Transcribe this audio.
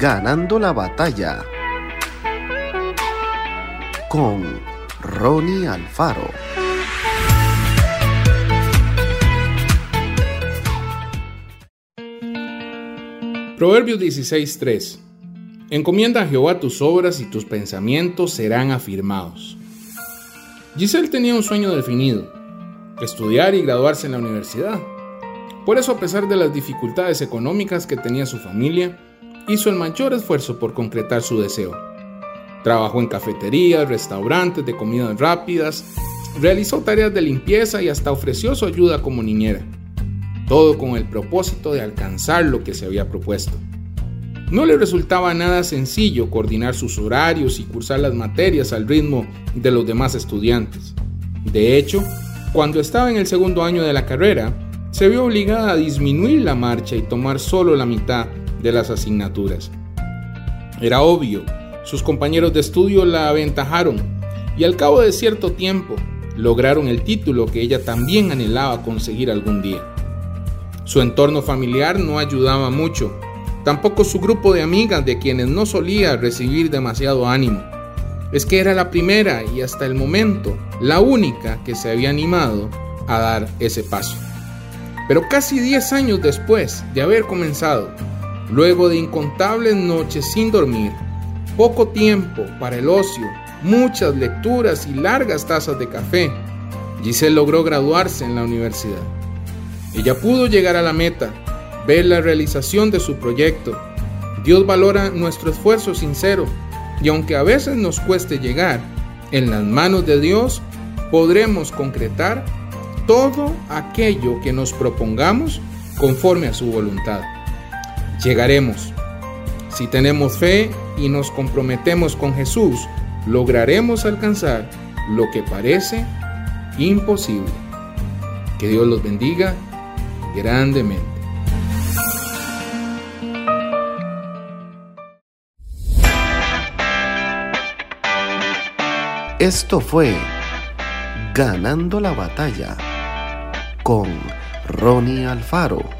Ganando la batalla con Ronnie Alfaro. Proverbios 16:3 Encomienda a Jehová tus obras y tus pensamientos serán afirmados. Giselle tenía un sueño definido, estudiar y graduarse en la universidad. Por eso, a pesar de las dificultades económicas que tenía su familia, hizo el mayor esfuerzo por concretar su deseo. Trabajó en cafeterías, restaurantes de comidas rápidas, realizó tareas de limpieza y hasta ofreció su ayuda como niñera. Todo con el propósito de alcanzar lo que se había propuesto. No le resultaba nada sencillo coordinar sus horarios y cursar las materias al ritmo de los demás estudiantes. De hecho, cuando estaba en el segundo año de la carrera, se vio obligada a disminuir la marcha y tomar solo la mitad de las asignaturas. Era obvio, sus compañeros de estudio la aventajaron y al cabo de cierto tiempo lograron el título que ella también anhelaba conseguir algún día. Su entorno familiar no ayudaba mucho, tampoco su grupo de amigas de quienes no solía recibir demasiado ánimo. Es que era la primera y hasta el momento la única que se había animado a dar ese paso. Pero casi 10 años después de haber comenzado, luego de incontables noches sin dormir, poco tiempo para el ocio, muchas lecturas y largas tazas de café, Giselle logró graduarse en la universidad. Ella pudo llegar a la meta, ver la realización de su proyecto. Dios valora nuestro esfuerzo sincero y aunque a veces nos cueste llegar, en las manos de Dios podremos concretar todo aquello que nos propongamos conforme a su voluntad. Llegaremos. Si tenemos fe y nos comprometemos con Jesús, lograremos alcanzar lo que parece imposible. Que Dios los bendiga grandemente. Esto fue Ganando la batalla con Ronnie Alfaro.